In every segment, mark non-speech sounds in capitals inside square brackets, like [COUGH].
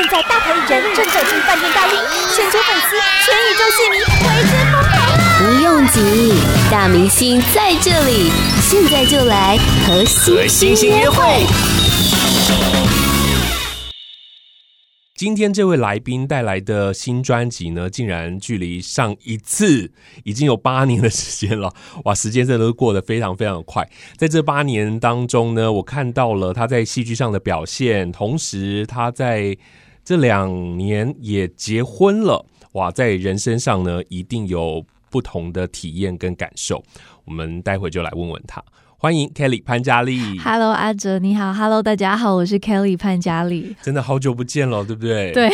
现在大牌艺人正走进饭店大厅，全球粉丝、全宇宙戏迷为之疯狂！不用急，大明星在这里，现在就来和星星约会。今天这位来宾带来的新专辑呢，竟然距离上一次已经有八年的时间了。[LAUGHS] 哇，时间真的都过得非常非常快。在这八年当中呢，我看到了他在戏剧上的表现，同时他在这两年也结婚了。哇，在人身上呢，一定有不同的体验跟感受。我们待会就来问问他。欢迎 Kelly 潘嘉丽，Hello 阿哲你好，Hello 大家好，我是 Kelly 潘嘉丽，真的好久不见了，对不对？对，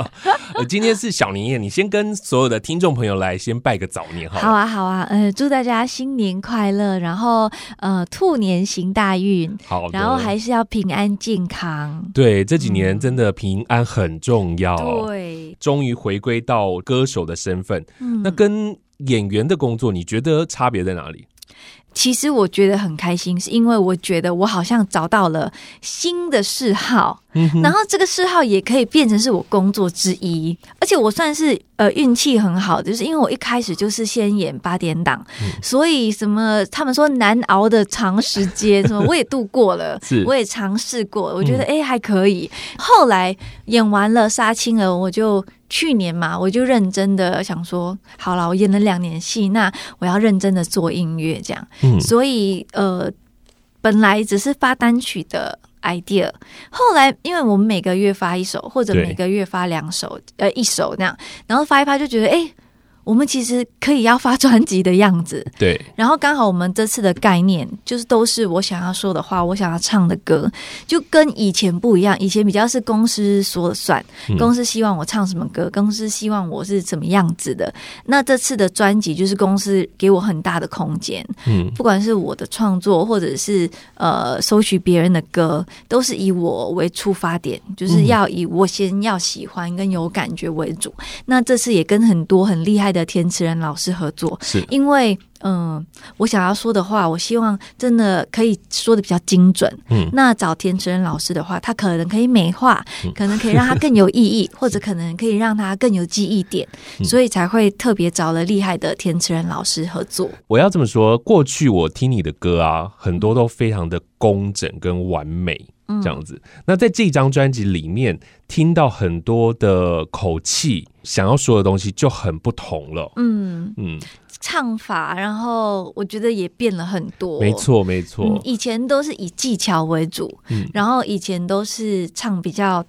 [LAUGHS] 今天是小年夜，你先跟所有的听众朋友来先拜个早年好，好啊，好啊，呃，祝大家新年快乐，然后呃，兔年行大运，好，然后还是要平安健康，对，这几年真的平安很重要，嗯、对，终于回归到歌手的身份，嗯，那跟演员的工作，你觉得差别在哪里？其实我觉得很开心，是因为我觉得我好像找到了新的嗜好，嗯，然后这个嗜好也可以变成是我工作之一，而且我算是呃运气很好，就是因为我一开始就是先演八点档，嗯，所以什么他们说难熬的长时间，什么我也度过了，[LAUGHS] 我也尝试过，我觉得哎，嗯，还可以。后来演完了杀青了，我就。去年嘛，我就认真的想说，好了，我演了两年戏，那我要认真的做音乐，这样。嗯，所以呃，本来只是发单曲的 idea，后来因为我们每个月发一首，或者每个月发两首，呃，一首那样，然后发一发就觉得，哎。我们其实可以要发专辑的样子，[LAUGHS] 对。然后刚好我们这次的概念就是都是我想要说的话，我想要唱的歌，就跟以前不一样。以前比较是公司说了算，公司希望我唱什么歌，公司希望我是怎么样子的。那这次的专辑就是公司给我很大的空间，嗯，不管是我的创作，或者是呃收取别人的歌，都是以我为出发点，就是要以我先要喜欢跟有感觉为主。那这次也跟很多很厉害的。填词人老师合作，是因为嗯、呃，我想要说的话，我希望真的可以说的比较精准。嗯，那找填词人老师的话，他可能可以美化，嗯、可能可以让他更有意义，或者可能可以让他更有记忆点，嗯、所以才会特别找了厉害的填词人老师合作。我要这么说，过去我听你的歌啊，很多都非常的工整跟完美。这样子，那在这张专辑里面听到很多的口气，想要说的东西就很不同了。嗯嗯，唱法，然后我觉得也变了很多。没错没错，嗯，以前都是以技巧为主，嗯，然后以前都是唱比较。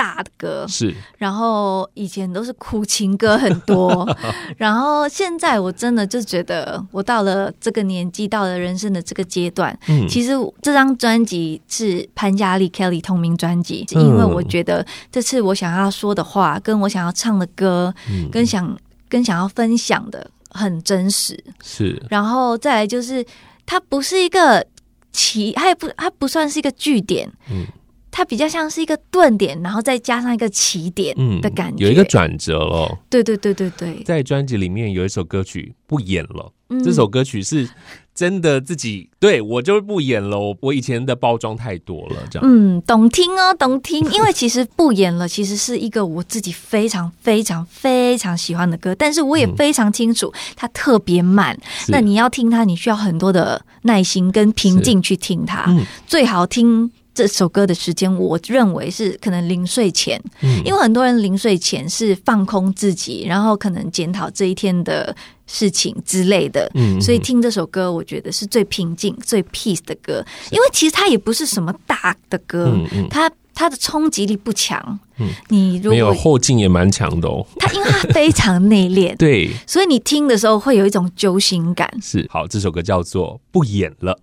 大的歌。是，然后以前都是苦情歌很多，[LAUGHS] 然后现在我真的就觉得，我到了这个年纪，到了人生的这个阶段，嗯，其实这张专辑是潘嘉丽 Kelly 同名专辑，嗯，因为我觉得这次我想要说的话，跟我想要唱的歌，嗯，跟想跟想要分享的很真实，是，然后再来就是它不是一个起，它也不它不算是一个据点，嗯。它比较像是一个顿点，然后再加上一个起点的感觉，嗯、有一个转折了。对对对对对，在专辑里面有一首歌曲不演了，嗯、这首歌曲是真的自己对我就不演了。我我以前的包装太多了，这样。嗯，懂听哦，懂听。因为其实不演了，其实是一个我自己非常非常非常喜欢的歌，但是我也非常清楚它特别慢。嗯、那你要听它，你需要很多的耐心跟平静去听它，嗯、最好听。这首歌的时间，我认为是可能临睡前，嗯，因为很多人临睡前是放空自己，然后可能检讨这一天的事情之类的，嗯，所以听这首歌，我觉得是最平静、最 peace 的歌，因为其实它也不是什么大的歌，嗯嗯，它它的冲击力不强，嗯，你如果没有后劲也蛮强的哦，它 [LAUGHS] 因为它非常内敛，[LAUGHS] 对，所以你听的时候会有一种揪心感。是，好，这首歌叫做《不演了》。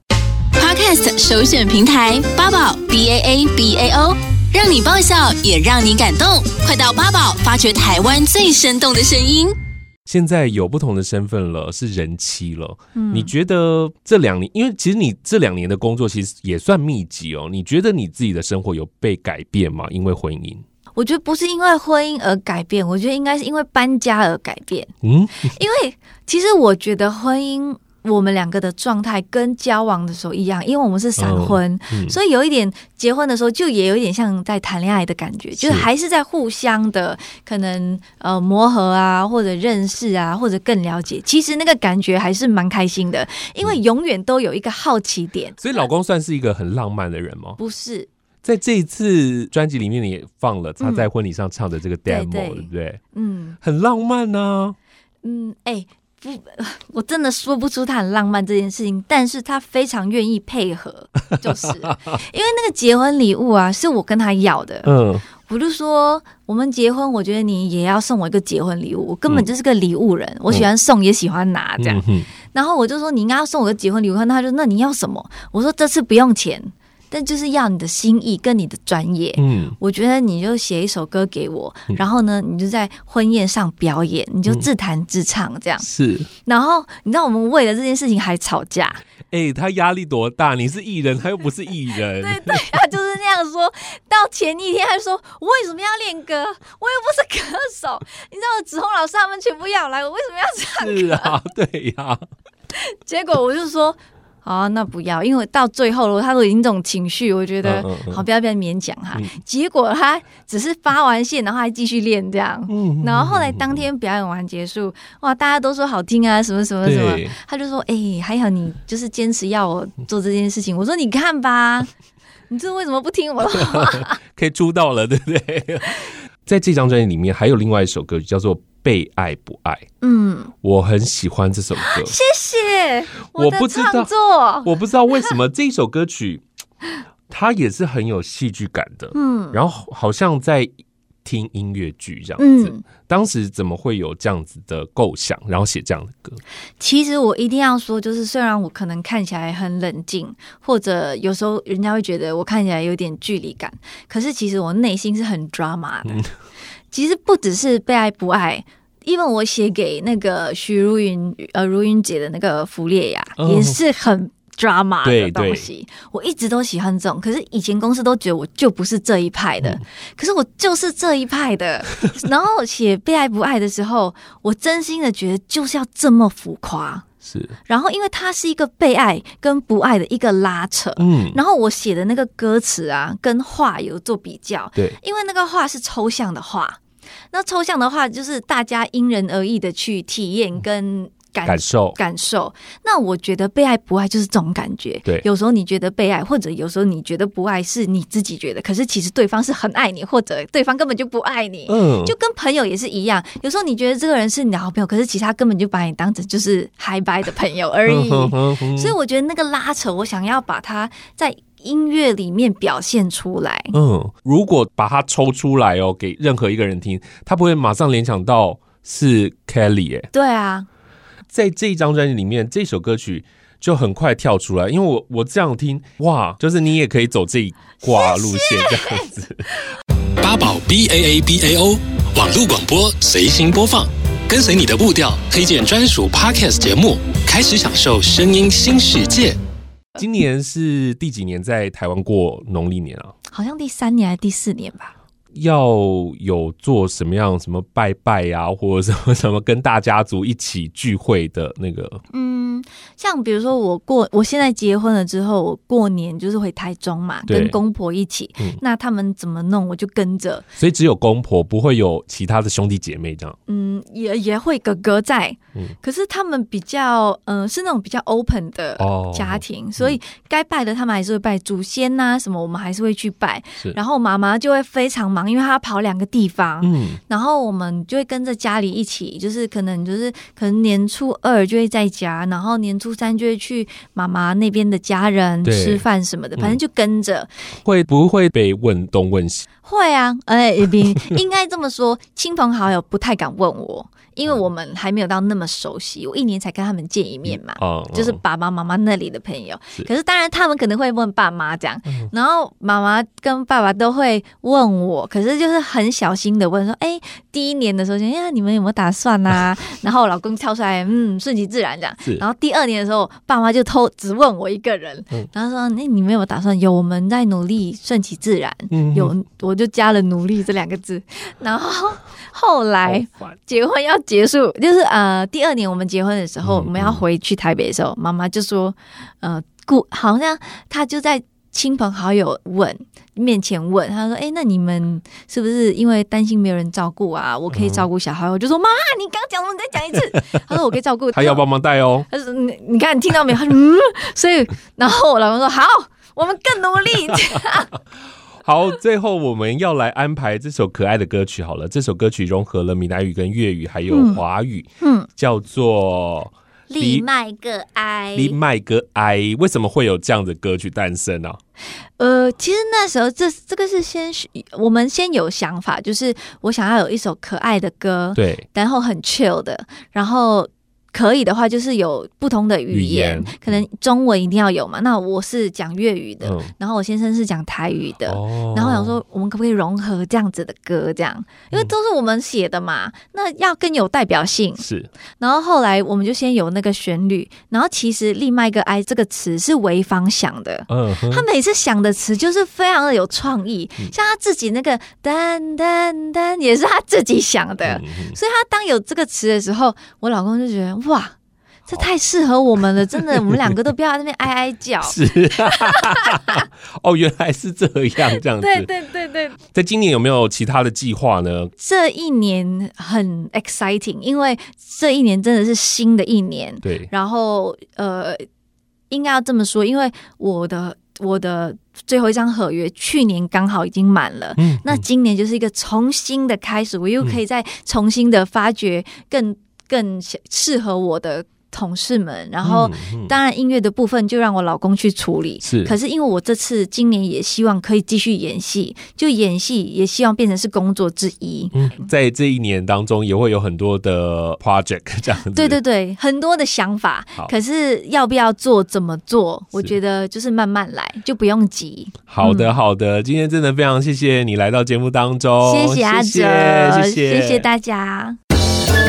Podcast 首选平台八宝 B A A B A O，让你爆笑也让你感动，快到八宝发掘台湾最生动的声音。现在有不同的身份了，是人妻了。嗯，你觉得这两年，因为其实你这两年的工作其实也算密集哦。你觉得你自己的生活有被改变吗？因为婚姻？我觉得不是因为婚姻而改变，我觉得应该是因为搬家而改变。嗯，因为其实我觉得婚姻。我们两个的状态跟交往的时候一样，因为我们是闪婚，所以有一点结婚的时候就也有一点像在谈恋爱的感觉，是就是还是在互相的可能呃磨合啊，或者认识啊，或者更了解。其实那个感觉还是蛮开心的，因为永远都有一个好奇点。所以老公算是一个很浪漫的人吗？不是，在这一次专辑里面，你也放了他在婚礼上唱的这个 demo，、嗯、对，对，对不对？嗯，很浪漫呢、啊。嗯，哎、欸。不，[LAUGHS] 我真的说不出他很浪漫这件事情，但是他非常愿意配合，[LAUGHS] 就是因为那个结婚礼物啊，是我跟他要的。嗯，我就说我们结婚，我觉得你也要送我一个结婚礼物，我根本就是个礼物人，嗯、我喜欢送也喜欢拿这样。嗯、然后我就说你应该要送我个结婚礼物，那他就说那你要什么？我说这次不用钱。但就是要你的心意跟你的专业，嗯，我觉得你就写一首歌给我，嗯、然后呢，你就在婚宴上表演，你就自弹自唱这样。是，然后你知道我们为了这件事情还吵架。[LAUGHS] 哎、欸，他压力多大？你是艺人，他又不是艺人。对 [LAUGHS] 对，他就是那样说。到前一天还说，我为什么要练歌？我又不是歌手。你知道，子红老师他们全部要来，我为什么要唱歌？是啊，对呀、啊。[LAUGHS] 结果我就说。啊，那不要，因为到最后了，他都已经这种情绪，我觉得、嗯嗯嗯、好，不要不要勉强哈。嗯、结果他只是发完线，然后还继续练这样。嗯、然后后来当天表演完结束，哇，大家都说好听啊，什么什么什么。他就说：“哎、欸，还好你就是坚持要我做这件事情。”我说：“你看吧，你这为什么不听我的话？可以租到了，对不对？”在这张专辑里面，还有另外一首歌曲叫做。被爱不爱？嗯，我很喜欢这首歌。谢谢。我不知道，我不知道为什么这首歌曲，它也是很有戏剧感的。嗯，然后好像在听音乐剧这样子。嗯，当时怎么会有这样子的构想，然后写这样的歌？其实我一定要说，就是虽然我可能看起来很冷静，或者有时候人家会觉得我看起来有点距离感，可是其实我内心是很 drama 的。嗯，其实不只是被爱不爱。因为我写给那个许茹芸呃茹芸姐的那个弗列亚，哦、也是很 drama 的东西，我一直都喜欢这种。可是以前公司都觉得我就不是这一派的，嗯、可是我就是这一派的。[LAUGHS] 然后写被爱不爱的时候，我真心的觉得就是要这么浮夸。是。然后因为它是一个被爱跟不爱的一个拉扯，嗯。然后我写的那个歌词啊，跟画有做比较，对。因为那个画是抽象的画。那抽象的话，就是大家因人而异的去体验跟感，感受感受。那我觉得被爱不爱就是这种感觉。对，有时候你觉得被爱，或者有时候你觉得不爱，是你自己觉得，可是其实对方是很爱你，或者对方根本就不爱你。嗯，就跟朋友也是一样。有时候你觉得这个人是你的好朋友，可是其他根本就把你当成就是嗨掰的朋友而已。所以我觉得那个拉扯，我想要把它在。音乐里面表现出来，嗯，如果把它抽出来哦，给任何一个人听，他不会马上联想到是 Kelly 哎，对啊，在这一张专辑里面，这首歌曲就很快跳出来，因为我我这样听，哇，就是你也可以走这一挂路线这样子。八宝 B A A B A O 网络广播随心播放，跟随你的步调，推荐专属 Podcast 节目，开始享受声音新世界。今年是第几年在台湾过农历年啊？好像第三年还是第四年吧。要有做什么样什么拜拜呀、或者什么什么跟大家族一起聚会的那个？嗯，像比如说我过，我现在结婚了之后，我过年就是回台中嘛，跟公婆一起。嗯、那他们怎么弄，我就跟着。所以只有公婆，不会有其他的兄弟姐妹这样。嗯，也也会哥哥在。嗯，可是他们比较，嗯、呃，是那种比较 open 的家庭，哦、所以该拜的他们还是会拜祖先呐、啊，什么我们还是会去拜。然后妈妈就会非常忙。因为她要跑两个地方，嗯，然后我们就会跟着家里一起，就是可能就是可能年初二就会在家，然后年初三就会去妈妈那边的家人吃饭什么的，反正就跟着。嗯、会不会被问东问西？会啊，哎，[LAUGHS] 应该这么说，亲朋好友不太敢问我。因为我们还没有到那么熟悉，我一年才跟他们见一面嘛，就是爸爸妈妈那里的朋友。是可是当然他们可能会问爸妈这样，嗯、然后妈妈跟爸爸都会问我，可是就是很小心的问说：“哎，第一年的时候，哎呀，你们有没有打算啊？” [LAUGHS] 然后我老公跳出来，嗯，顺其自然这样。是然后第二年的时候，爸妈就偷只问我一个人，嗯、然后说：“那你们有没有打算？有，我们在努力顺其自然。嗯、有我就加了“努力”这两个字。然后后来结婚要结束，就是呃第二年我们结婚的时候，我们要回去台北的时候，妈妈就说，呃，顾好像她就在。亲朋好友问面前问，他说：“哎、欸，那你们是不是因为担心没有人照顾啊？我可以照顾小孩。嗯”我就说：“妈妈，你刚讲什么？你再讲一次。” [LAUGHS] 他说：“我可以照顾。”他要帮忙带哦。他说：“你你看，你听到没有？”他说：“嗯。”所以，然后我老公说：“好，我们更努力。” [LAUGHS] [LAUGHS] 好，最后我们要来安排这首可爱的歌曲。好了，这首歌曲融合了闽南语跟粤语还有华语，嗯，嗯叫做。你卖个爱，你卖个爱，为什么会有这样的歌曲诞生呢？呃，其实那时候这这个是先我们先有想法，就是我想要有一首可爱的歌，对，然后很 chill 的，然后。可以的话，就是有不同的语言，可能中文一定要有嘛。那我是讲粤语的，嗯、然后我先生是讲台语的。哦、然后想说，我们可不可以融合这样子的歌？这样，因为都是我们写的嘛，嗯、那要更有代表性。是。然后后来我们就先有那个旋律，然后其实“另外一个爱”这个词是潍坊想的。嗯。他每次想的词就是非常的有创意，嗯、像他自己那个“噔噔噔”也是他自己想的。嗯、所以他当有这个词的时候，我老公就觉得。哇，这太适合我们了！真的，我们两个都不要在那边哀哀叫。[LAUGHS] 是，哦，原来是这样，这样子。对对对对。在今年有没有其他的计划呢？这一年很 exciting，因为这一年真的是新的一年。对。然后，呃，应该要这么说，因为我的我的最后一张合约去年刚好已经满了。嗯。嗯，那今年就是一个重新的开始，我又可以再重新的发掘更。更适合我的同事们，然后当然音乐的部分就让我老公去处理。是，可是因为我这次今年也希望可以继续演戏，就演戏也希望变成是工作之一。嗯，在这一年当中也会有很多的 project 这样子。对对对，很多的想法。可是要不要做，怎么做？我觉得就是慢慢来，就不用急。好的，好的，今天真的非常谢谢你来到节目当中，谢谢阿哲，谢谢，谢谢大家。